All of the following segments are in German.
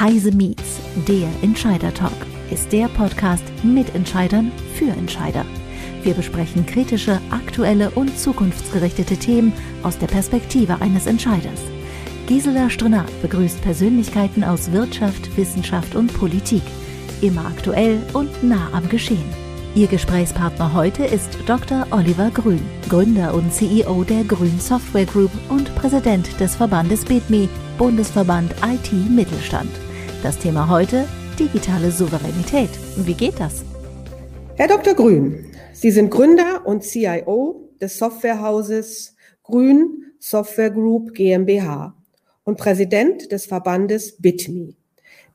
Heise Meets, der Entscheider Talk, ist der Podcast mit Entscheidern für Entscheider. Wir besprechen kritische, aktuelle und zukunftsgerichtete Themen aus der Perspektive eines Entscheiders. Gisela Strenat begrüßt Persönlichkeiten aus Wirtschaft, Wissenschaft und Politik. Immer aktuell und nah am Geschehen. Ihr Gesprächspartner heute ist Dr. Oliver Grün, Gründer und CEO der Grün Software Group und Präsident des Verbandes BITMI, Bundesverband IT Mittelstand. Das Thema heute digitale Souveränität. Wie geht das? Herr Dr. Grün, Sie sind Gründer und CIO des Softwarehauses Grün Software Group GmbH und Präsident des Verbandes BITMI,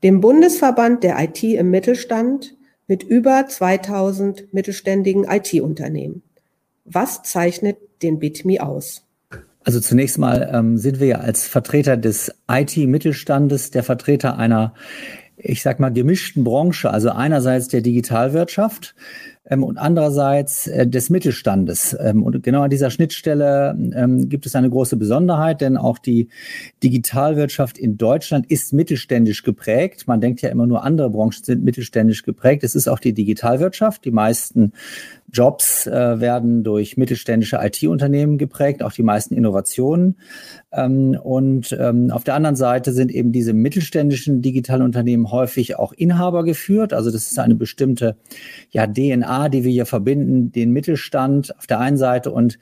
dem Bundesverband der IT im Mittelstand mit über 2000 mittelständigen IT-Unternehmen. Was zeichnet den BITMI aus? Also zunächst mal ähm, sind wir ja als Vertreter des IT-Mittelstandes der Vertreter einer, ich sag mal, gemischten Branche, also einerseits der Digitalwirtschaft, ähm, und andererseits äh, des Mittelstandes. Ähm, und genau an dieser Schnittstelle ähm, gibt es eine große Besonderheit, denn auch die Digitalwirtschaft in Deutschland ist mittelständisch geprägt. Man denkt ja immer nur, andere Branchen sind mittelständisch geprägt. Es ist auch die Digitalwirtschaft. Die meisten Jobs äh, werden durch mittelständische IT-Unternehmen geprägt, auch die meisten Innovationen. Ähm, und ähm, auf der anderen Seite sind eben diese mittelständischen Digitalunternehmen häufig auch Inhaber geführt. Also das ist eine bestimmte ja, DNA, die wir hier verbinden, den Mittelstand auf der einen Seite und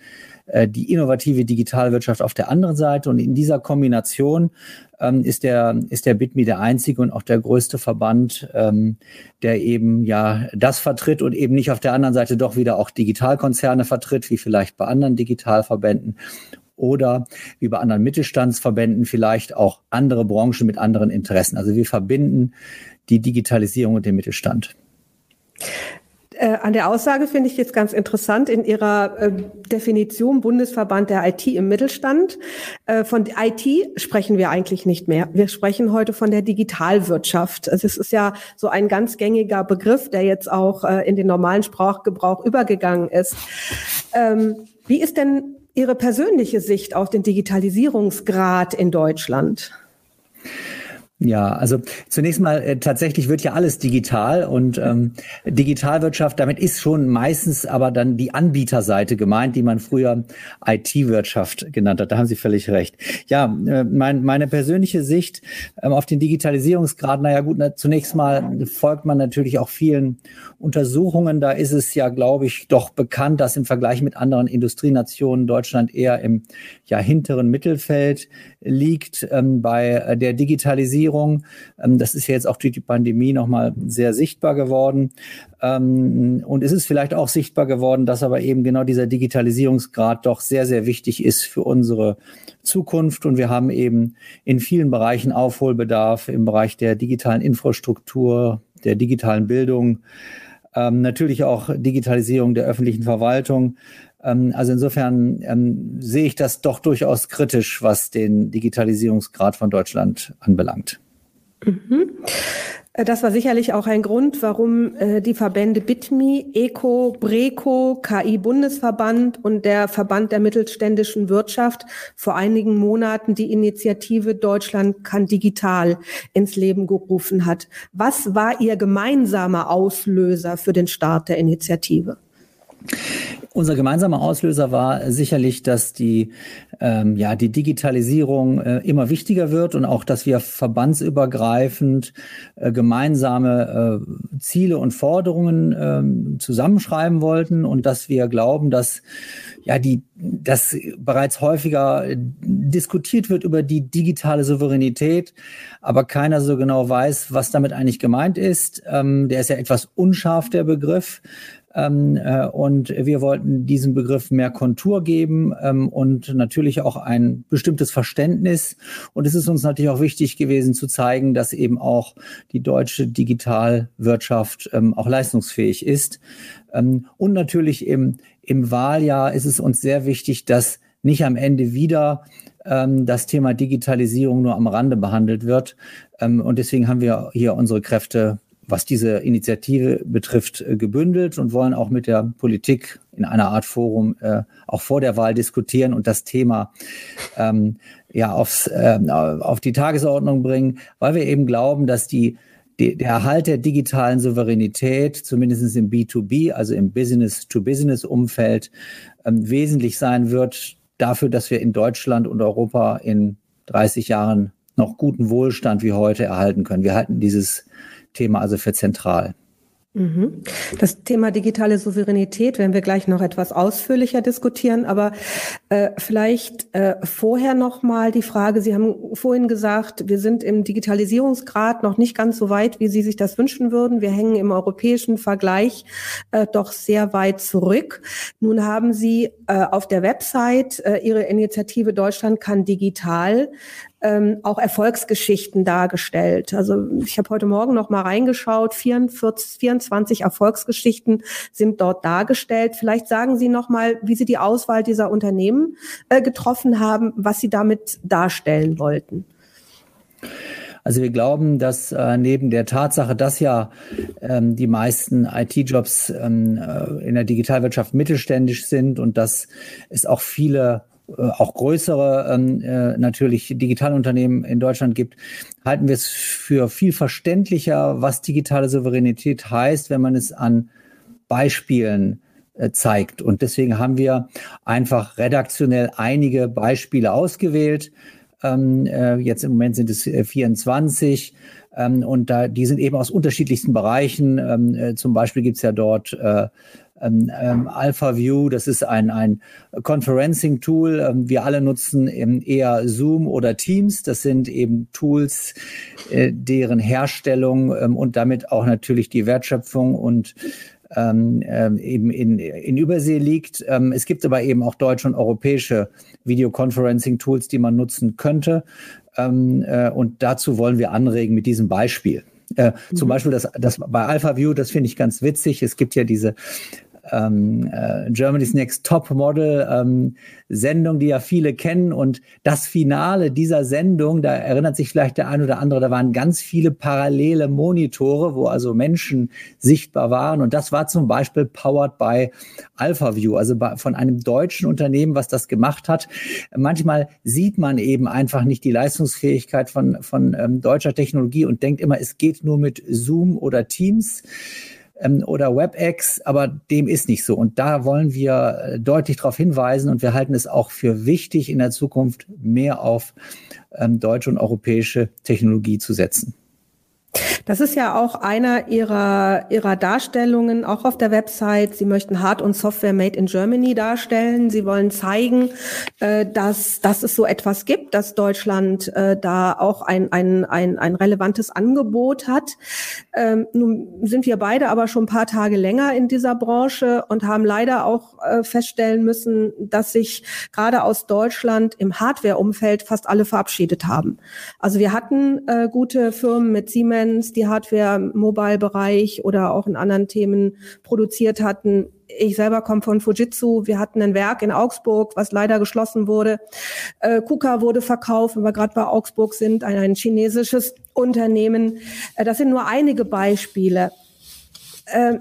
äh, die innovative Digitalwirtschaft auf der anderen Seite. Und in dieser Kombination ähm, ist der, ist der BITMI der einzige und auch der größte Verband, ähm, der eben ja das vertritt und eben nicht auf der anderen Seite doch wieder auch Digitalkonzerne vertritt, wie vielleicht bei anderen Digitalverbänden oder wie bei anderen Mittelstandsverbänden vielleicht auch andere Branchen mit anderen Interessen. Also wir verbinden die Digitalisierung und den Mittelstand. Äh, an der Aussage finde ich jetzt ganz interessant in Ihrer äh, Definition Bundesverband der IT im Mittelstand. Äh, von IT sprechen wir eigentlich nicht mehr. Wir sprechen heute von der Digitalwirtschaft. Also es ist ja so ein ganz gängiger Begriff, der jetzt auch äh, in den normalen Sprachgebrauch übergegangen ist. Ähm, wie ist denn Ihre persönliche Sicht auf den Digitalisierungsgrad in Deutschland? Ja, also zunächst mal äh, tatsächlich wird ja alles digital und ähm, Digitalwirtschaft, damit ist schon meistens aber dann die Anbieterseite gemeint, die man früher IT-Wirtschaft genannt hat. Da haben Sie völlig recht. Ja, äh, mein, meine persönliche Sicht ähm, auf den Digitalisierungsgrad, naja gut, na, zunächst mal folgt man natürlich auch vielen Untersuchungen. Da ist es ja, glaube ich, doch bekannt, dass im Vergleich mit anderen Industrienationen Deutschland eher im ja, hinteren Mittelfeld liegt ähm, bei der Digitalisierung. Ähm, das ist ja jetzt auch durch die Pandemie nochmal sehr sichtbar geworden. Ähm, und es ist vielleicht auch sichtbar geworden, dass aber eben genau dieser Digitalisierungsgrad doch sehr, sehr wichtig ist für unsere Zukunft. Und wir haben eben in vielen Bereichen Aufholbedarf im Bereich der digitalen Infrastruktur, der digitalen Bildung, ähm, natürlich auch Digitalisierung der öffentlichen Verwaltung. Ähm, also insofern ähm, sehe ich das doch durchaus kritisch, was den Digitalisierungsgrad von Deutschland anbelangt. Mhm. Äh, das war sicherlich auch ein Grund, warum äh, die Verbände BITMI, ECO, BRECO, KI-Bundesverband und der Verband der mittelständischen Wirtschaft vor einigen Monaten die Initiative Deutschland kann digital ins Leben gerufen hat. Was war Ihr gemeinsamer Auslöser für den Start der Initiative? Unser gemeinsamer Auslöser war sicherlich, dass die, ähm, ja, die Digitalisierung äh, immer wichtiger wird und auch, dass wir verbandsübergreifend äh, gemeinsame äh, Ziele und Forderungen äh, zusammenschreiben wollten und dass wir glauben, dass ja die, dass bereits häufiger diskutiert wird über die digitale Souveränität, aber keiner so genau weiß, was damit eigentlich gemeint ist. Ähm, der ist ja etwas unscharf, der Begriff. Ähm, äh, und wir wollten diesem Begriff mehr Kontur geben ähm, und natürlich auch ein bestimmtes Verständnis. Und es ist uns natürlich auch wichtig gewesen zu zeigen, dass eben auch die deutsche Digitalwirtschaft ähm, auch leistungsfähig ist. Ähm, und natürlich im, im Wahljahr ist es uns sehr wichtig, dass nicht am Ende wieder ähm, das Thema Digitalisierung nur am Rande behandelt wird. Ähm, und deswegen haben wir hier unsere Kräfte was diese Initiative betrifft, äh, gebündelt und wollen auch mit der Politik in einer Art Forum äh, auch vor der Wahl diskutieren und das Thema ähm, ja aufs, äh, auf die Tagesordnung bringen, weil wir eben glauben, dass die, die der Erhalt der digitalen Souveränität, zumindest im B2B, also im Business-to-Business-Umfeld, ähm, wesentlich sein wird dafür, dass wir in Deutschland und Europa in 30 Jahren noch guten Wohlstand wie heute erhalten können. Wir halten dieses Thema also für zentral. Mhm. Das Thema digitale Souveränität werden wir gleich noch etwas ausführlicher diskutieren, aber äh, vielleicht äh, vorher noch mal die Frage: Sie haben vorhin gesagt, wir sind im Digitalisierungsgrad noch nicht ganz so weit, wie Sie sich das wünschen würden. Wir hängen im europäischen Vergleich äh, doch sehr weit zurück. Nun haben Sie äh, auf der Website äh, Ihre Initiative Deutschland kann digital ähm, auch Erfolgsgeschichten dargestellt. Also ich habe heute Morgen noch mal reingeschaut, 44, 24 Erfolgsgeschichten sind dort dargestellt. Vielleicht sagen Sie noch mal, wie Sie die Auswahl dieser Unternehmen äh, getroffen haben, was Sie damit darstellen wollten. Also wir glauben, dass äh, neben der Tatsache, dass ja ähm, die meisten IT-Jobs ähm, äh, in der Digitalwirtschaft mittelständisch sind und dass es auch viele auch größere ähm, äh, natürlich Digitalunternehmen in Deutschland gibt, halten wir es für viel verständlicher, was digitale Souveränität heißt, wenn man es an Beispielen äh, zeigt. Und deswegen haben wir einfach redaktionell einige Beispiele ausgewählt. Ähm, äh, jetzt im Moment sind es 24. Ähm, und da, die sind eben aus unterschiedlichsten Bereichen. Ähm, äh, zum Beispiel gibt es ja dort äh, ähm, ähm, AlphaView, das ist ein, ein Conferencing-Tool. Ähm, wir alle nutzen eben eher Zoom oder Teams. Das sind eben Tools, äh, deren Herstellung ähm, und damit auch natürlich die Wertschöpfung und ähm, ähm, eben in, in Übersee liegt. Ähm, es gibt aber eben auch deutsche und europäische Videoconferencing-Tools, die man nutzen könnte. Ähm, äh, und dazu wollen wir anregen mit diesem Beispiel. Äh, mhm. Zum Beispiel das, das bei AlphaView, das finde ich ganz witzig. Es gibt ja diese ähm, äh, Germany's Next Top Model ähm, Sendung, die ja viele kennen. Und das Finale dieser Sendung, da erinnert sich vielleicht der ein oder andere, da waren ganz viele parallele Monitore, wo also Menschen sichtbar waren. Und das war zum Beispiel powered by AlphaView, also bei, von einem deutschen Unternehmen, was das gemacht hat. Manchmal sieht man eben einfach nicht die Leistungsfähigkeit von, von ähm, deutscher Technologie und denkt immer, es geht nur mit Zoom oder Teams ähm, oder WebEx, aber dem ist nicht so. Und da wollen wir äh, deutlich darauf hinweisen und wir halten es auch für wichtig, in der Zukunft mehr auf ähm, deutsche und europäische Technologie zu setzen. Das ist ja auch einer ihrer, ihrer Darstellungen, auch auf der Website. Sie möchten Hard- und Software made in Germany darstellen. Sie wollen zeigen, äh, dass, dass es so etwas gibt, dass Deutschland äh, da auch ein, ein, ein, ein relevantes Angebot hat. Ähm, nun sind wir beide aber schon ein paar Tage länger in dieser Branche und haben leider auch äh, feststellen müssen, dass sich gerade aus Deutschland im Hardware-Umfeld fast alle verabschiedet haben. Also wir hatten äh, gute Firmen mit Siemens, Siemens die Hardware im Mobile-Bereich oder auch in anderen Themen produziert hatten. Ich selber komme von Fujitsu. Wir hatten ein Werk in Augsburg, was leider geschlossen wurde. Äh, KUKA wurde verkauft, wenn wir gerade bei Augsburg sind, ein, ein chinesisches Unternehmen. Äh, das sind nur einige Beispiele. Äh,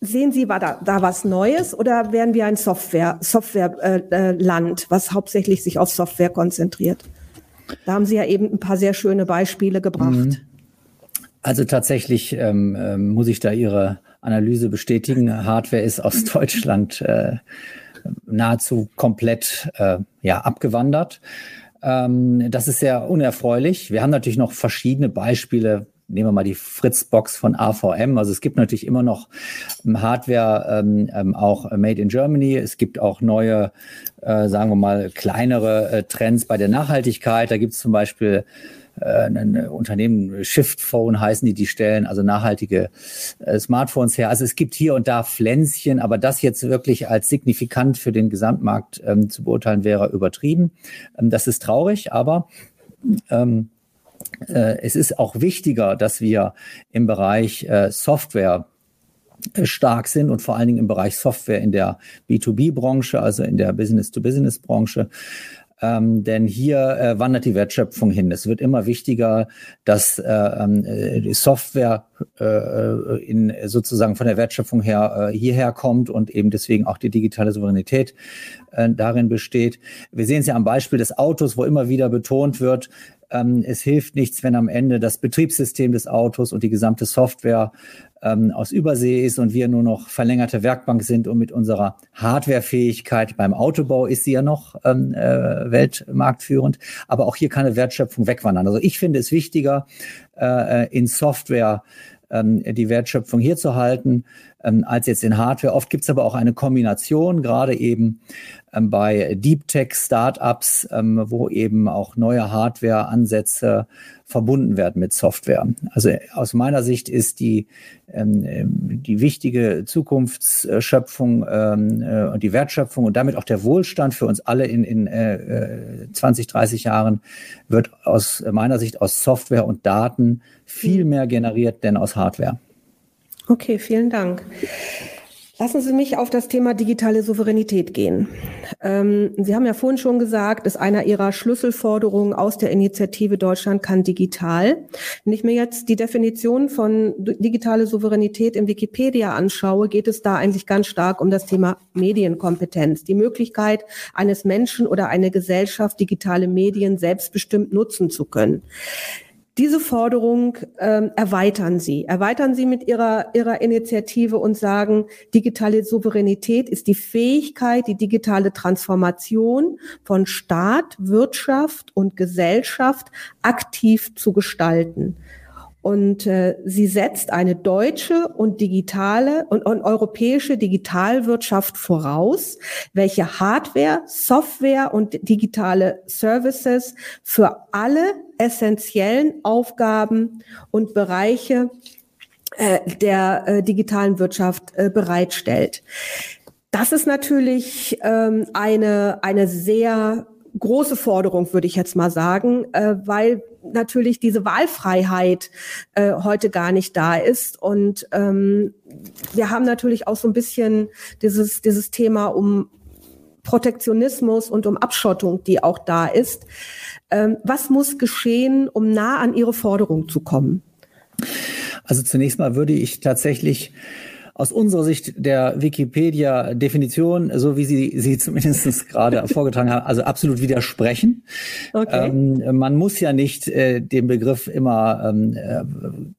Sehen Sie war da, da was Neues oder werden wir ein Software, Softwareland, äh, äh was hauptsächlich sich auf Software konzentriert? Da haben Sie ja eben ein paar sehr schöne Beispiele gebracht. Mhm. Also tatsächlich ähm, äh, muss ich da Ihre Analyse bestätigen. Hardware ist aus Deutschland äh, nahezu komplett äh, ja, abgewandert. Ähm, das ist sehr unerfreulich. Wir haben natürlich noch verschiedene Beispiele. Nehmen wir mal die Fritzbox von AVM. Also es gibt natürlich immer noch Hardware ähm, ähm, auch made in Germany. Es gibt auch neue, äh, sagen wir mal, kleinere äh, Trends bei der Nachhaltigkeit. Da gibt es zum Beispiel äh, ein Unternehmen, Shift Phone heißen die, die stellen also nachhaltige äh, Smartphones her. Also es gibt hier und da Pflänzchen, aber das jetzt wirklich als signifikant für den Gesamtmarkt ähm, zu beurteilen wäre übertrieben. Ähm, das ist traurig, aber ähm, äh, es ist auch wichtiger, dass wir im Bereich äh, Software äh, stark sind und vor allen Dingen im Bereich Software in der B2B-Branche, also in der Business-to-Business-Branche, Ähm, denn hier äh, wandert die Wertschöpfung hin. Es wird immer wichtiger, dass äh, ähm, äh, die Software äh, in sozusagen von der Wertschöpfung her äh, hierher kommt und eben deswegen auch die digitale Souveränität äh, darin besteht. Wir sehen es ja am Beispiel des Autos, wo immer wieder betont wird, ähm, es hilft nichts, wenn am Ende das Betriebssystem des Autos und die gesamte Software ähm, aus Übersee ist und wir nur noch verlängerte Werkbank sind und mit unserer Hardwarefähigkeit beim Autobau ist sie ja noch ähm, äh, weltmarktführend. Aber auch hier kann eine Wertschöpfung wegwandern. Also ich finde es wichtiger, äh, in Software ähm, die Wertschöpfung hier zu halten, ähm, als jetzt in Hardware. Oft gibt es aber auch eine Kombination, gerade eben ähm, bei Deep Tech Startups, ähm, wo eben auch neue Hardware-Ansätze verbunden werden mit Software. Also aus meiner Sicht ist die, ähm, ähm die wichtige Zukunftsschöpfung ähm, äh, und die Wertschöpfung und damit auch der Wohlstand für uns alle in, in äh, 20, 30 Jahren wird aus meiner Sicht aus Software und Daten viel mhm. mehr generiert denn aus Hardware. Okay, vielen Dank. Lassen Sie mich auf das Thema digitale Souveränität gehen. Ähm, Sie haben ja vorhin schon gesagt, ist einer Ihrer Schlüsselforderungen aus der Initiative Deutschland kann digital. Wenn ich mir jetzt die Definition von digitale Souveränität in Wikipedia anschaue, geht es da eigentlich ganz stark um das Thema Medienkompetenz, die Möglichkeit eines Menschen oder einer Gesellschaft, digitale Medien selbstbestimmt nutzen zu können. Diese Forderung ähm, erweitern Sie. Erweitern Sie mit Ihrer, Ihrer Initiative und sagen, digitale Souveränität ist die Fähigkeit, die digitale Transformation von Staat, Wirtschaft und Gesellschaft aktiv zu gestalten. Und äh, sie setzt eine deutsche und digitale und, und europäische Digitalwirtschaft voraus, welche Hardware, Software und digitale Services für alle essentiellen Aufgaben und Bereiche äh, der äh, digitalen Wirtschaft äh, bereitstellt. Das ist natürlich ähm, eine, eine sehr große Forderung, würde ich jetzt mal sagen, weil natürlich diese Wahlfreiheit äh, heute gar nicht da ist. Und ähm, wir haben natürlich auch so ein bisschen dieses, dieses Thema um Protektionismus und um Abschottung, die auch da ist. Ähm, was muss geschehen, um nah an Ihre Forderung zu kommen? Also zunächst mal würde ich tatsächlich aus unserer Sicht der Wikipedia-Definition, so wie Sie sie zumindest gerade vorgetragen haben, also absolut widersprechen. Okay. Ähm, man muss ja nicht äh, den Begriff immer ähm, äh,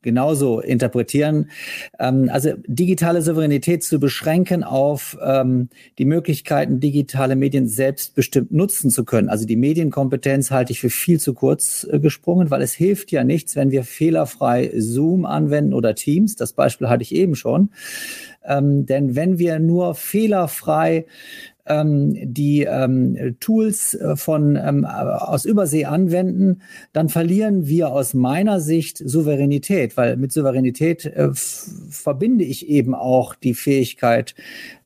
genauso interpretieren. Ähm, also digitale Souveränität zu beschränken auf ähm, die Möglichkeiten, digitale Medien selbstbestimmt nutzen zu können. Also die Medienkompetenz halte ich für viel zu kurz äh, gesprungen, weil es hilft ja nichts, wenn wir fehlerfrei Zoom anwenden oder Teams. Das Beispiel hatte ich eben schon. Ähm, denn wenn wir nur fehlerfrei ähm, die ähm, Tools äh, von ähm, aus Übersee anwenden, dann verlieren wir aus meiner Sicht Souveränität, weil mit Souveränität äh, verbinde ich eben auch die Fähigkeit,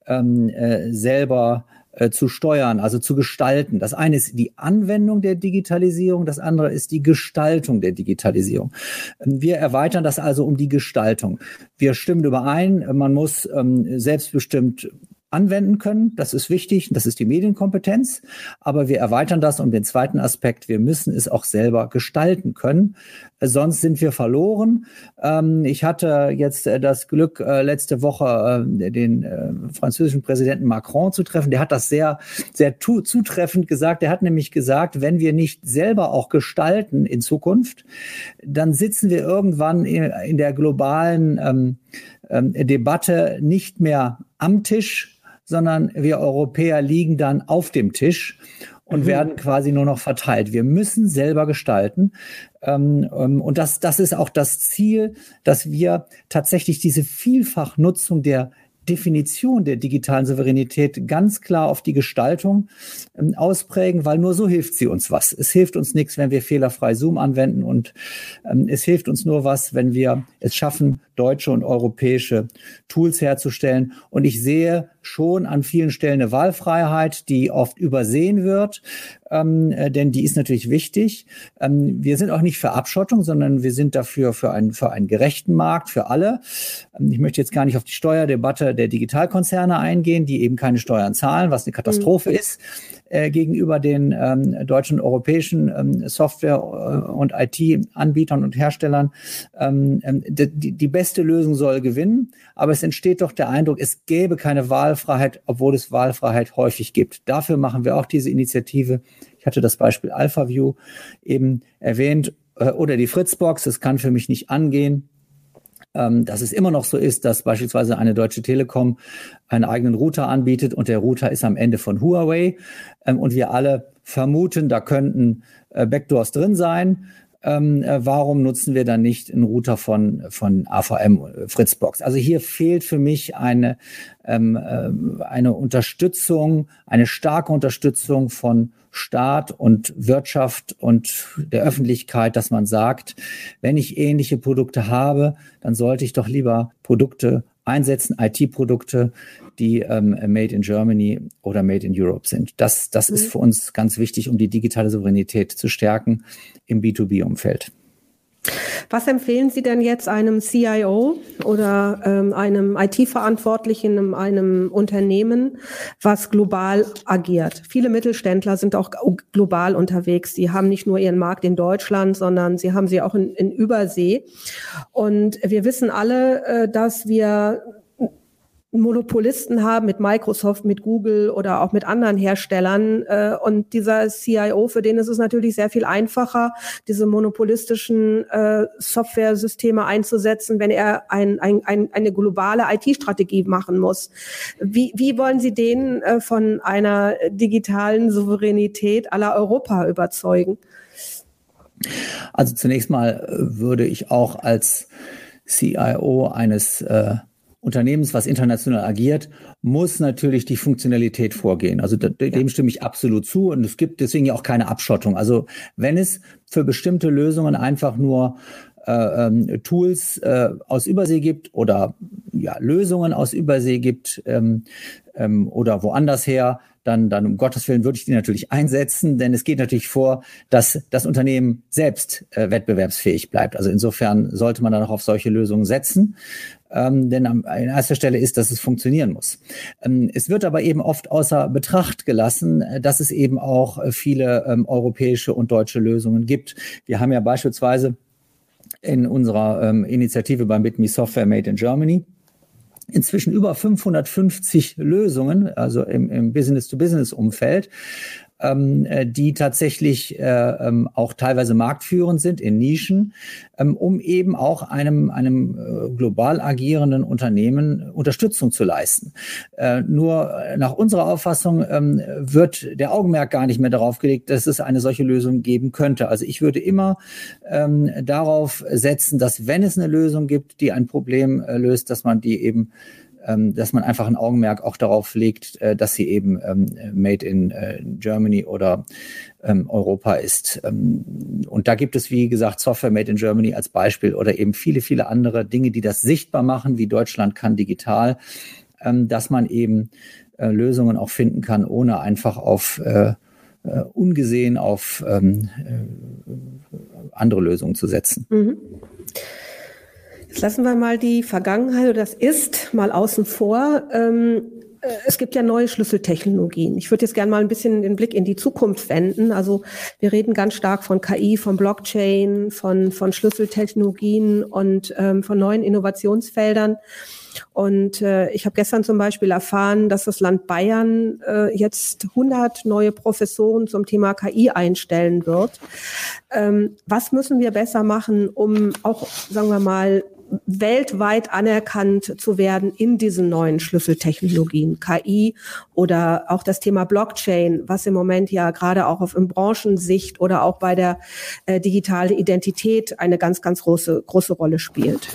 ähm, äh, selber äh, zu steuern, also zu gestalten. Das eine ist die Anwendung der Digitalisierung, das andere ist die Gestaltung der Digitalisierung. Ähm, wir erweitern das also um die Gestaltung. Wir stimmen überein, man muss ähm, selbstbestimmt anwenden können. Das ist wichtig. Das ist die Medienkompetenz. Aber wir erweitern das um den zweiten Aspekt. Wir müssen es auch selber gestalten können. Sonst sind wir verloren. Ähm, ich hatte jetzt äh, das Glück, äh, letzte Woche äh, den französischen Präsidenten Macron zu treffen. Der hat das sehr, sehr zutreffend gesagt. Der hat nämlich gesagt, wenn wir nicht selber auch gestalten in Zukunft, dann sitzen wir irgendwann in, der globalen ähm, ähm, Debatte nicht mehr am Tisch, sondern wir Europäer liegen dann auf dem Tisch und mhm. werden quasi nur noch verteilt. Wir müssen selber gestalten. Ähm, ähm, und das, das ist auch das Ziel, dass wir tatsächlich diese Vielfachnutzung der Definition der digitalen Souveränität ganz klar auf die Gestaltung ähm, ausprägen, weil nur so hilft sie uns was. Es hilft uns nichts, wenn wir fehlerfrei Zoom anwenden und ähm, es hilft uns nur was, wenn wir es schaffen, deutsche und europäische Tools herzustellen. Und ich sehe schon an vielen Stellen eine Wahlfreiheit, die oft übersehen wird, ähm, äh, denn die ist natürlich wichtig. Ähm, wir sind auch nicht für Abschottung, sondern wir sind dafür für einen, für einen gerechten Markt für alle. Ähm, ich möchte jetzt gar nicht auf die Steuerdebatte der Digitalkonzerne eingehen, die eben keine Steuern zahlen, was eine Katastrophe mhm. ist äh, gegenüber den ähm, deutschen und europäischen ähm, Software- äh, und IT-Anbietern und Herstellern. Ähm, ähm die, die beste Lösung soll gewinnen, aber es entsteht doch der Eindruck, es gäbe keine Wahlfreiheit, obwohl es Wahlfreiheit häufig gibt. Dafür machen wir auch diese Initiative. Ich hatte das Beispiel AlphaView eben erwähnt äh, oder die Fritzbox. Das kann für mich nicht angehen ähm, dass es immer noch so ist, dass beispielsweise eine Deutsche Telekom einen eigenen Router anbietet und der Router ist am Ende von Huawei ähm, und wir alle vermuten, da könnten äh, Backdoors drin sein. Ähm, äh, warum nutzen wir dann nicht einen Router von, von AVM äh, Fritzbox? Also hier fehlt für mich eine, ähm, äh, eine Unterstützung, eine starke Unterstützung von Staat und Wirtschaft und der Öffentlichkeit, dass man sagt, wenn ich ähnliche Produkte habe, dann sollte ich doch lieber Produkte einsetzen, IT-Produkte, die ähm, made in Germany oder made in Europe sind. Das, das mhm. ist für uns ganz wichtig, um die digitale Souveränität zu stärken im B2B-Umfeld. Was empfehlen Sie denn jetzt einem CIO oder ähm, einem IT-Verantwortlichen in einem Unternehmen, was global agiert? Viele Mittelständler sind auch global unterwegs. Sie haben nicht nur ihren Markt in Deutschland, sondern sie haben sie auch in, in Übersee. Und wir wissen alle, äh, dass wir Monopolisten haben mit Microsoft, mit Google oder auch mit anderen Herstellern. Äh, und dieser CIO, für den ist es natürlich sehr viel einfacher, diese monopolistischen äh, Software-Systeme einzusetzen, wenn er ein, ein, ein, eine globale IT-Strategie machen muss. Wie, wie wollen Sie den äh, von einer digitalen Souveränität aller Europa überzeugen? Also zunächst mal würde ich auch als CIO eines äh, Unternehmens, was international agiert, muss natürlich die Funktionalität vorgehen. Also dem ja. stimme ich absolut zu und es gibt deswegen ja auch keine Abschottung. Also wenn es für bestimmte Lösungen einfach nur äh, ähm, Tools äh, aus Übersee gibt oder ja, Lösungen aus Übersee gibt ähm, ähm, oder woanders her, dann, dann um Gottes Willen würde ich die natürlich einsetzen, denn es geht natürlich vor, dass das Unternehmen selbst äh, wettbewerbsfähig bleibt. Also insofern sollte man dann auch auf solche Lösungen setzen ähm, denn an erster Stelle ist, dass es funktionieren muss. Ähm, es wird aber eben oft außer Betracht gelassen, äh, dass es eben auch äh, viele ähm, europäische und deutsche Lösungen gibt. Wir haben ja beispielsweise in unserer ähm, Initiative beim BitMe Software Made in Germany inzwischen über 550 Lösungen, also im, im Business-to-Business-Umfeld, ähm, äh, die tatsächlich äh, ähm, auch teilweise marktführend sind in Nischen, ähm, um eben auch einem, einem äh, global agierenden Unternehmen Unterstützung zu leisten. Äh, nur nach unserer Auffassung ähm, wird der Augenmerk gar nicht mehr darauf gelegt, dass es eine solche Lösung geben könnte. Also ich würde immer ähm, darauf setzen, dass wenn es eine Lösung gibt, die ein Problem äh, löst, dass man die eben dass man einfach ein Augenmerk auch darauf legt, äh, dass sie eben ähm, made in äh, Germany oder ähm, Europa ist. Ähm, und da gibt es, wie gesagt, Software made in Germany als Beispiel oder eben viele, viele andere Dinge, die das sichtbar machen, wie Deutschland kann digital, ähm, dass man eben äh, Lösungen auch finden kann, ohne einfach auf ungesehen auf ähm, andere Lösungen zu setzen. Mhm. Jetzt lassen wir mal die Vergangenheit oder das Ist mal außen vor. Ähm, äh, es gibt ja neue Schlüsseltechnologien. Ich würde jetzt gerne mal ein bisschen den Blick in die Zukunft wenden. Also wir reden ganz stark von KI, von Blockchain, von, von Schlüsseltechnologien und ähm, von neuen Innovationsfeldern. Und äh, ich habe gestern zum Beispiel erfahren, dass das Land Bayern äh, jetzt 100 neue Professoren zum Thema KI einstellen wird. Ähm, was müssen wir besser machen, um auch, sagen wir mal, weltweit anerkannt zu werden in diesen neuen Schlüsseltechnologien, KI oder auch das Thema Blockchain, was im Moment ja gerade auch auf in Branchensicht oder auch bei der äh, digitalen Identität eine ganz, ganz große, große Rolle spielt.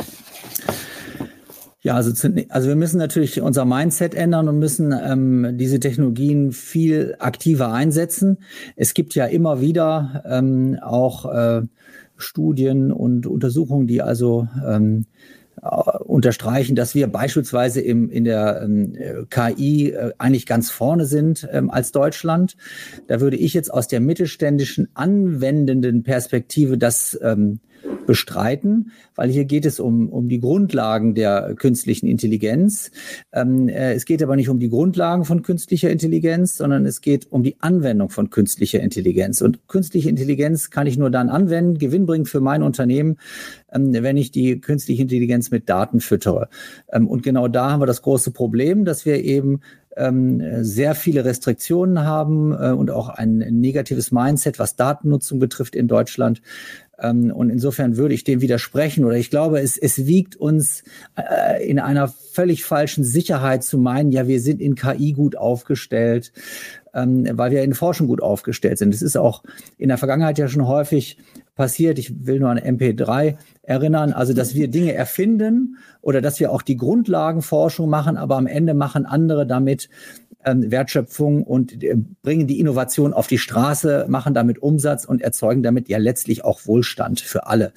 Ja, also, also wir müssen natürlich unser Mindset ändern und müssen ähm, diese Technologien viel aktiver einsetzen. Es gibt ja immer wieder ähm, auch äh, Studien und Untersuchungen, die also ähm, unterstreichen, dass wir beispielsweise im, in der ähm, KI äh, eigentlich ganz vorne sind ähm, als Deutschland. Da würde ich jetzt aus der mittelständischen anwendenden Perspektive das ähm, bestreiten, weil hier geht es um, um die Grundlagen der künstlichen Intelligenz. Ähm, äh, es geht aber nicht um die Grundlagen von künstlicher Intelligenz, sondern es geht um die Anwendung von künstlicher Intelligenz. Und künstliche Intelligenz kann ich nur dann anwenden, gewinnbringend für mein Unternehmen, ähm, wenn ich die künstliche Intelligenz mit Daten füttere. Ähm, und genau da haben wir das große Problem, dass wir eben ähm, sehr viele Restriktionen haben äh, und auch ein negatives Mindset, was Datennutzung betrifft in Deutschland. Ähm, und insofern würde ich dem widersprechen oder ich glaube, es, es wiegt uns äh, in einer völlig falschen Sicherheit zu meinen, ja, wir sind in KI gut aufgestellt, ähm, weil wir in Forschung gut aufgestellt sind. Es ist auch in der Vergangenheit ja schon häufig passiert. Ich will nur an MP3 erinnern, also dass wir Dinge erfinden oder dass wir auch die Grundlagenforschung machen, aber am Ende machen andere damit ähm, Wertschöpfung und äh, bringen die Innovation auf die Straße, machen damit Umsatz und erzeugen damit ja letztlich auch Wohlstand für alle.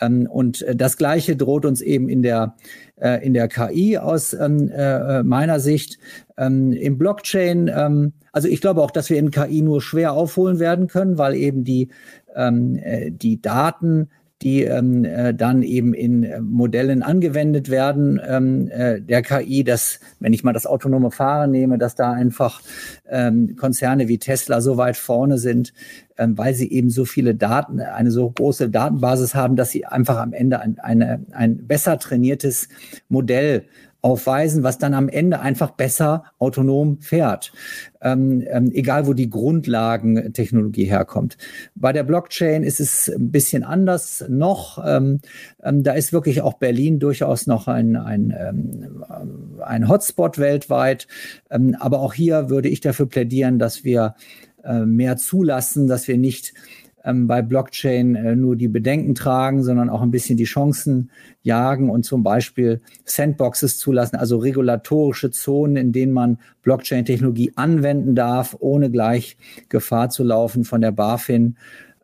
Ähm, und äh, das Gleiche droht uns eben in der äh, in der KI aus ähm, äh, meiner Sicht. Ähm, Im Blockchain, also ich glaube auch, dass wir in KI nur schwer aufholen werden können, weil eben die, die Daten die ähm, äh, dann eben in äh, Modellen angewendet werden. Ähm, äh, der KI, dass, wenn ich mal das autonome Fahren nehme, dass da einfach ähm, Konzerne wie Tesla so weit vorne sind, ähm, weil sie eben so viele Daten, eine so große Datenbasis haben, dass sie einfach am Ende ein, eine, ein besser trainiertes Modell aufweisen, was dann am Ende einfach besser autonom fährt, ähm, ähm, egal wo die Grundlagentechnologie herkommt. Bei der Blockchain ist es ein bisschen anders noch. Ähm, ähm da ist wirklich auch Berlin durchaus noch ein, ein, ähm, ein Hotspot weltweit. Ähm, aber auch hier würde ich dafür plädieren, dass wir äh, mehr zulassen, dass wir nicht ähm, bei Blockchain äh, nur die Bedenken tragen, sondern auch ein bisschen die Chancen jagen und zum Beispiel Sandboxes zulassen, also regulatorische Zonen, in denen man Blockchain-Technologie anwenden darf, ohne gleich Gefahr zu laufen von der BaFin.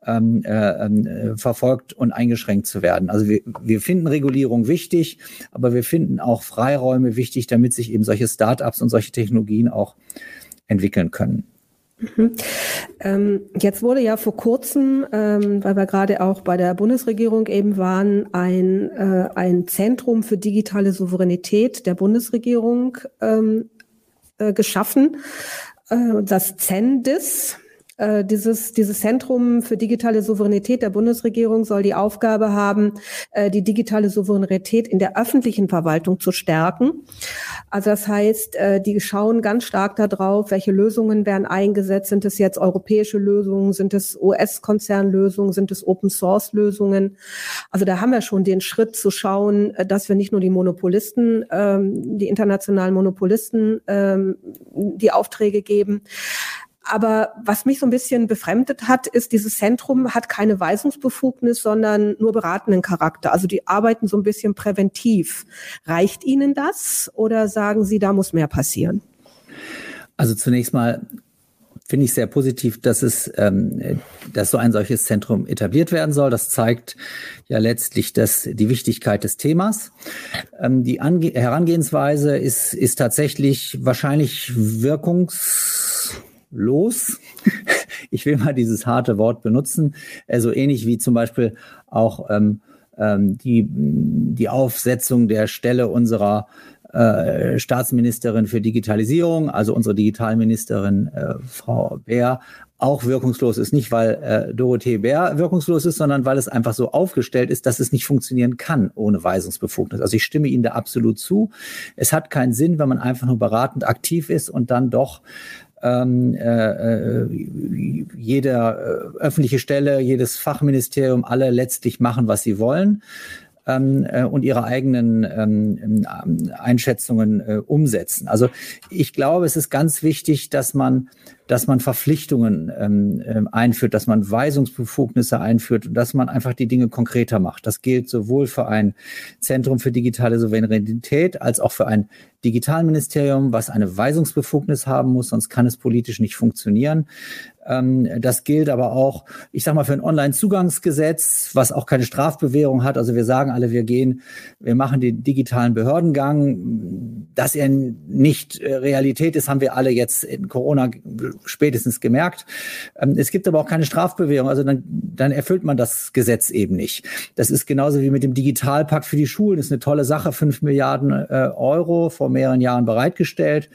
Ähm, äh, ähm, äh, verfolgt und eingeschränkt zu werden. Also wir, wir finden Regulierung wichtig, aber wir finden auch Freiräume wichtig, damit sich eben solche Startups und solche Technologien auch entwickeln können. Mhm. Ähm, jetzt wurde ja vor kurzem, ähm, weil wir gerade auch bei der Bundesregierung eben waren, ein, äh, ein Zentrum für digitale Souveränität der Bundesregierung ähm, äh, geschaffen, äh, das CENDIS. Äh, dieses, dieses Zentrum für digitale Souveränität der Bundesregierung soll die Aufgabe haben, äh, die digitale Souveränität in der öffentlichen Verwaltung zu stärken. Also das heißt, äh, die schauen ganz stark darauf, welche Lösungen werden eingesetzt. Sind es jetzt europäische Lösungen? Sind es US-Konzernlösungen? Sind es Open-Source-Lösungen? Also da haben wir schon den Schritt zu schauen, dass wir nicht nur die Monopolisten, ähm, die internationalen Monopolisten ähm, die Aufträge geben, aber was mich so ein bisschen befremdet hat, ist, dieses Zentrum hat keine Weisungsbefugnis, sondern nur beratenden Charakter. Also die arbeiten so ein bisschen präventiv. Reicht Ihnen das oder sagen Sie, da muss mehr passieren? Also zunächst mal finde ich sehr positiv, dass es, ähm, dass so ein solches Zentrum etabliert werden soll. Das zeigt ja letztlich dass die Wichtigkeit des Themas. Ähm, die Ange Herangehensweise ist, ist tatsächlich wahrscheinlich wirkungs los. Ich will mal dieses harte Wort benutzen, äh, so ähnlich wie zum Beispiel auch ähm, ähm, die, die Aufsetzung der Stelle unserer äh, Staatsministerin für Digitalisierung, also unsere Digitalministerin äh, Frau Bär, auch wirkungslos ist. Nicht, weil äh, Dorothee Bär wirkungslos ist, sondern weil es einfach so aufgestellt ist, dass es nicht funktionieren kann ohne Weisungsbefugnis. Also ich stimme Ihnen da absolut zu. Es hat keinen Sinn, wenn man einfach nur beratend aktiv ist und dann doch ähm, äh, äh, jede äh, öffentliche Stelle, jedes Fachministerium, alle letztlich machen, was sie wollen ähm, äh, und ihre eigenen ähm, Einschätzungen äh, umsetzen. Also ich glaube, es ist ganz wichtig, dass man dass man Verpflichtungen ähm, ähm, einführt, dass man Weisungsbefugnisse einführt und dass man einfach die Dinge konkreter macht. Das gilt sowohl für ein Zentrum für digitale Souveränität als auch für ein Digitalministerium, was eine Weisungsbefugnis haben muss, sonst kann es politisch nicht funktionieren. Ähm, das gilt aber auch, ich sage mal, für ein Online-Zugangsgesetz, was auch keine Strafbewährung hat. Also wir sagen alle, wir gehen, wir machen den digitalen Behördengang. Dass er nicht äh, Realität ist, haben wir alle jetzt in Corona spätestens gemerkt. Ähm, es gibt aber auch keine Strafbewährung. Also dann, dann erfüllt man das Gesetz eben nicht. Das ist genauso wie mit dem Digitalpakt für die Schulen. Das ist eine tolle Sache, fünf Milliarden äh, Euro vor mehreren Jahren bereitgestellt.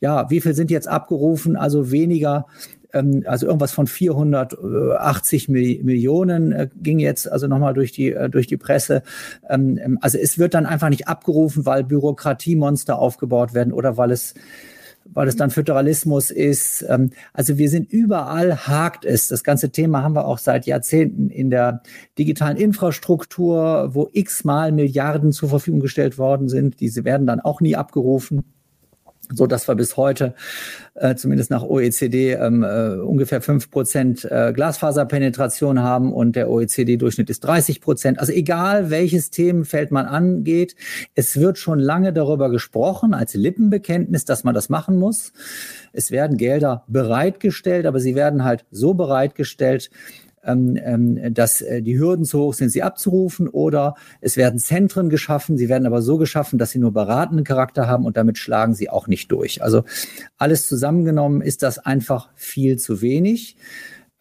Ja, wie viel sind jetzt abgerufen? Also weniger ähm, also irgendwas von 480 Millionen äh, ging jetzt also nochmal durch die, äh, durch die Presse. Ähm, also es wird dann einfach nicht abgerufen, weil Bürokratiemonster aufgebaut werden oder weil es weil es dann Föderalismus ist. Ähm, also wir sind überall hakt es. Das ganze Thema haben wir auch seit Jahrzehnten in der digitalen Infrastruktur, wo x-mal Milliarden zur Verfügung gestellt worden sind. Diese werden dann auch nie abgerufen so dass wir bis heute äh, zumindest nach OECD ähm, äh, ungefähr fünf Prozent äh, Glasfaserpenetration haben und der OECD-Durchschnitt ist 30 Prozent. Also egal welches Themenfeld man angeht, es wird schon lange darüber gesprochen als Lippenbekenntnis, dass man das machen muss. Es werden Gelder bereitgestellt, aber sie werden halt so bereitgestellt, dass äh, die Hürden zu hoch sind, sie abzurufen oder es werden Zentren geschaffen, sie werden aber so geschaffen, dass sie nur beratenden Charakter haben und damit schlagen sie auch nicht durch. Also alles zusammengenommen ist das einfach viel zu wenig.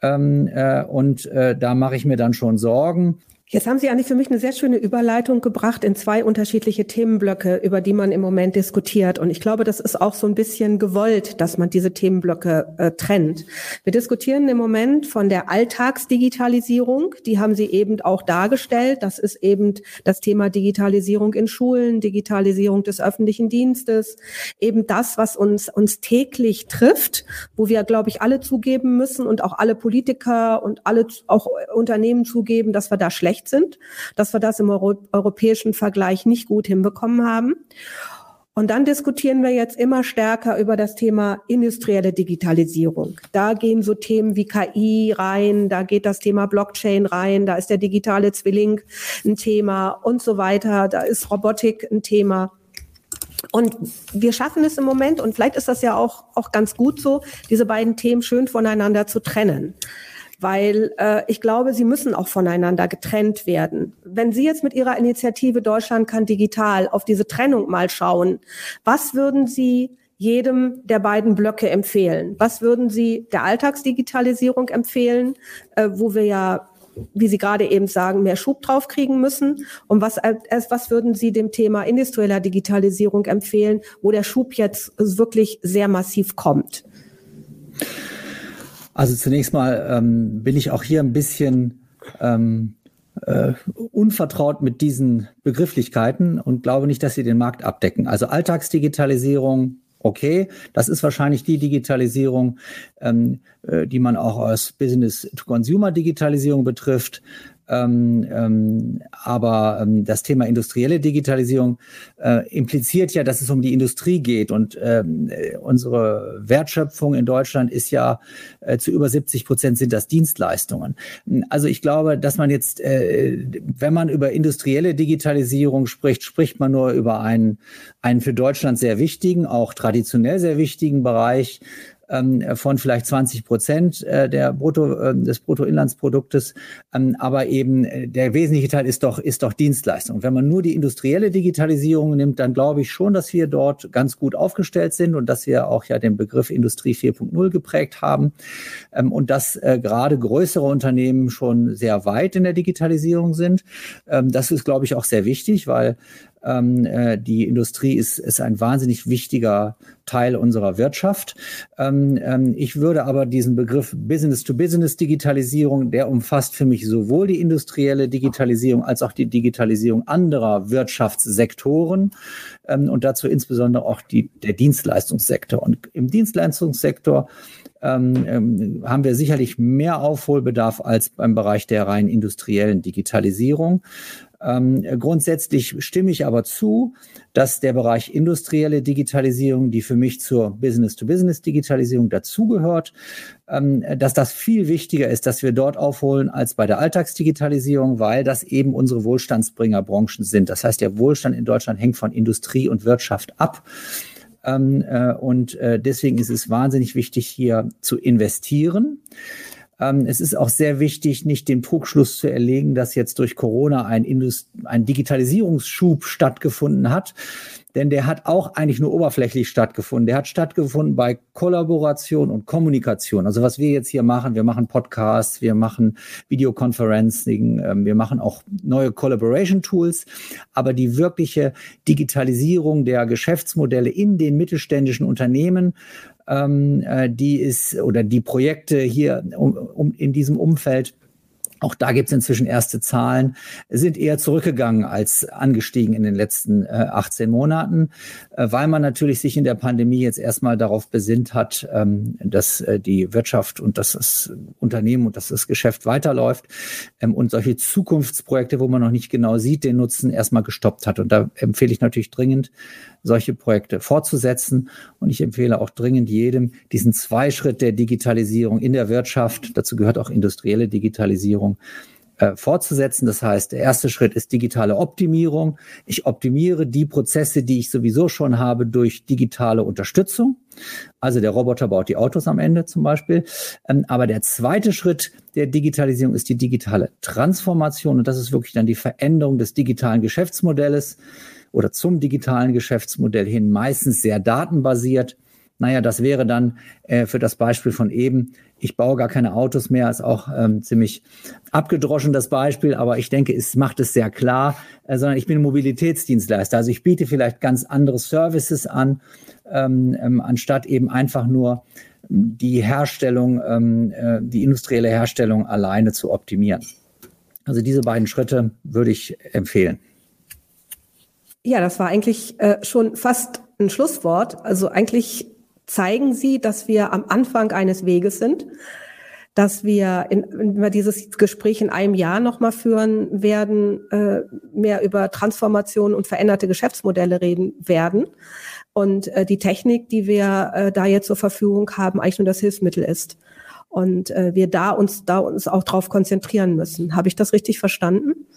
Ähm, äh, und äh, da mache ich mir dann schon Sorgen. Jetzt haben Sie eigentlich für mich eine sehr schöne Überleitung gebracht in zwei unterschiedliche Themenblöcke, über die man im Moment diskutiert. Und ich glaube, das ist auch so ein bisschen gewollt, dass man diese Themenblöcke äh, trennt. Wir diskutieren im Moment von der Alltagsdigitalisierung. Die haben Sie eben auch dargestellt. Das ist eben das Thema Digitalisierung in Schulen, Digitalisierung des öffentlichen Dienstes, eben das, was uns, uns täglich trifft, wo wir, glaube ich, alle zugeben müssen und auch alle Politiker und alle auch Unternehmen zugeben, dass wir da schlecht schlecht sind, dass wir das im Euro europäischen Vergleich nicht gut hinbekommen haben. Und dann diskutieren wir jetzt immer stärker über das Thema industrielle Digitalisierung. Da gehen so Themen wie KI rein, da geht das Thema Blockchain rein, da ist der digitale Zwilling ein Thema und so weiter, da ist Robotik ein Thema. Und wir schaffen es im Moment, und vielleicht ist das ja auch, auch ganz gut so, diese beiden Themen schön voneinander zu trennen weil äh, ich glaube, sie müssen auch voneinander getrennt werden. Wenn Sie jetzt mit Ihrer Initiative Deutschland kann digital auf diese Trennung mal schauen, was würden Sie jedem der beiden Blöcke empfehlen? Was würden Sie der Alltagsdigitalisierung empfehlen, äh, wo wir ja wie Sie gerade eben sagen, mehr Schub drauf kriegen müssen? Und was, äh, was würden Sie dem Thema industrieller Digitalisierung empfehlen, wo der Schub jetzt wirklich sehr massiv kommt? Also zunächst mal ähm, bin ich auch hier ein bisschen ähm, äh, unvertraut mit diesen Begrifflichkeiten und glaube nicht, dass sie den Markt abdecken. Also Alltagsdigitalisierung, okay, das ist wahrscheinlich die Digitalisierung, ähm, äh, die man auch als Business-to-Consumer-Digitalisierung betrifft. Ähm, ähm, aber ähm, das Thema industrielle Digitalisierung äh, impliziert ja, dass es um die Industrie geht. Und ähm, äh, unsere Wertschöpfung in Deutschland ist ja äh, zu über 70 Prozent sind das Dienstleistungen. Also ich glaube, dass man jetzt, äh, wenn man über industrielle Digitalisierung spricht, spricht man nur über einen, einen für Deutschland sehr wichtigen, auch traditionell sehr wichtigen Bereich von vielleicht 20 Prozent äh, der Brutto, äh, des Bruttoinlandsproduktes. Ähm, aber eben äh, der wesentliche Teil ist doch, ist doch Dienstleistung. Wenn man nur die industrielle Digitalisierung nimmt, dann glaube ich schon, dass wir dort ganz gut aufgestellt sind und dass wir auch ja den Begriff Industrie 4.0 geprägt haben ähm, und dass äh, gerade größere Unternehmen schon sehr weit in der Digitalisierung sind. Ähm, das ist, glaube ich, auch sehr wichtig, weil ähm, äh, die Industrie ist, ist ein wahnsinnig wichtiger Teil unserer Wirtschaft. Ähm, ähm, ich würde aber diesen Begriff Business-to-Business-Digitalisierung, der umfasst für mich sowohl die industrielle Digitalisierung als auch die Digitalisierung anderer Wirtschaftssektoren ähm, und dazu insbesondere auch die, der Dienstleistungssektor. Und im Dienstleistungssektor ähm, ähm, haben wir sicherlich mehr Aufholbedarf als beim Bereich der rein industriellen Digitalisierung. Ähm, grundsätzlich stimme ich aber zu, dass der Bereich industrielle Digitalisierung, die für mich zur Business-to-Business-Digitalisierung dazugehört, ähm, dass das viel wichtiger ist, dass wir dort aufholen als bei der Alltagsdigitalisierung, weil das eben unsere Wohlstandsbringerbranchen sind. Das heißt, der Wohlstand in Deutschland hängt von Industrie und Wirtschaft ab. Ähm, äh, und äh, deswegen ist es wahnsinnig wichtig, hier zu investieren. Ähm, es ist auch sehr wichtig, nicht den Trugschluss zu erlegen, dass jetzt durch Corona ein, Indust ein Digitalisierungsschub stattgefunden hat. Denn der hat auch eigentlich nur oberflächlich stattgefunden. Der hat stattgefunden bei Kollaboration und Kommunikation. Also was wir jetzt hier machen, wir machen Podcasts, wir machen Videoconferencing, ähm, wir machen auch neue Collaboration Tools. Aber die wirkliche Digitalisierung der Geschäftsmodelle in den mittelständischen Unternehmen ähm, äh, die ist oder die Projekte hier um, um in diesem Umfeld auch da gibt es inzwischen erste Zahlen, sind eher zurückgegangen als angestiegen in den letzten äh, 18 Monaten, äh, weil man natürlich sich in der Pandemie jetzt erstmal darauf besinnt hat, ähm, dass äh, die Wirtschaft und dass das Unternehmen und dass das Geschäft weiterläuft ähm, und solche Zukunftsprojekte, wo man noch nicht genau sieht, den Nutzen erstmal gestoppt hat. Und da empfehle ich natürlich dringend, solche Projekte fortzusetzen. Und ich empfehle auch dringend jedem, diesen Zweischritt der Digitalisierung in der Wirtschaft, dazu gehört auch industrielle Digitalisierung, äh, fortzusetzen. Das heißt, der erste Schritt ist digitale Optimierung. Ich optimiere die Prozesse, die ich sowieso schon habe, durch digitale Unterstützung. Also der Roboter baut die Autos am Ende zum Beispiel. Ähm, aber der zweite Schritt der Digitalisierung ist die digitale Transformation. Und das ist wirklich dann die Veränderung des digitalen Geschäftsmodells oder zum digitalen Geschäftsmodell hin, meistens sehr datenbasiert. Naja, das wäre dann äh, für das Beispiel von eben, ich baue gar keine Autos mehr, ist auch ähm, ziemlich abgedroschen das Beispiel, aber ich denke, es macht es sehr klar, äh, sondern ich bin Mobilitätsdienstleister. Also ich biete vielleicht ganz andere Services an, ähm, ähm, anstatt eben einfach nur die Herstellung, ähm, äh, die industrielle Herstellung alleine zu optimieren. Also diese beiden Schritte würde ich empfehlen. Ja, das war eigentlich äh, schon fast ein Schlusswort. Also eigentlich zeigen Sie, dass wir am Anfang eines Weges sind, dass wir, in, wenn wir dieses Gespräch in einem Jahr nochmal führen werden, äh, mehr über Transformation und veränderte Geschäftsmodelle reden werden. Und äh, die Technik, die wir äh, da jetzt zur Verfügung haben, eigentlich nur das Hilfsmittel ist. Und äh, wir da uns da uns auch drauf konzentrieren müssen. Habe ich das richtig verstanden?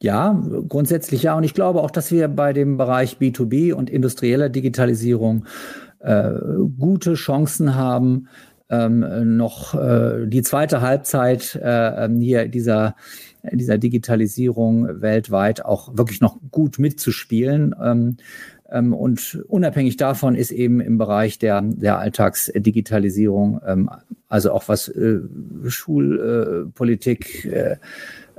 Ja, grundsätzlich ja. Und ich glaube auch, dass wir bei dem Bereich B2B und industrieller Digitalisierung äh, gute Chancen haben, ähm, noch äh, die zweite Halbzeit äh, ähm, hier dieser dieser Digitalisierung weltweit auch wirklich noch gut mitzuspielen. Ähm, ähm, und unabhängig davon ist eben im Bereich der, der Alltagsdigitalisierung, ähm, also auch was äh, Schulpolitik, äh,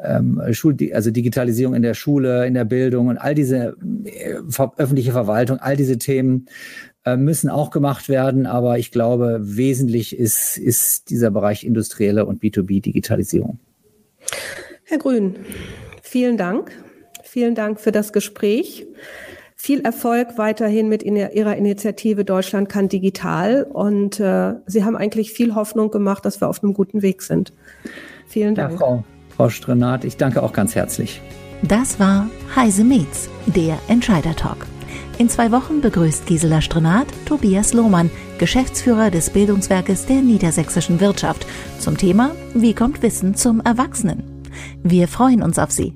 ähm, Schul also Digitalisierung in der Schule, in der Bildung und all diese äh, öffentliche Verwaltung, all diese Themen äh, müssen auch gemacht werden. Aber ich glaube, wesentlich ist, ist dieser Bereich industrielle und B2B-Digitalisierung. Herr Grün, vielen Dank. Vielen Dank für das Gespräch. Viel Erfolg weiterhin mit in Ihrer Initiative Deutschland kann digital. Und äh, Sie haben eigentlich viel Hoffnung gemacht, dass wir auf einem guten Weg sind. Vielen Dank. Ja, Frau Frau Strenat. Ich danke auch ganz herzlich. Das war Heise Meets, der Entscheider Talk. In zwei Wochen begrüßt Gisela Strenat Tobias Lohmann, Geschäftsführer des Bildungswerkes der niedersächsischen Wirtschaft, zum Thema Wie kommt Wissen zum Erwachsenen? Wir freuen uns auf Sie.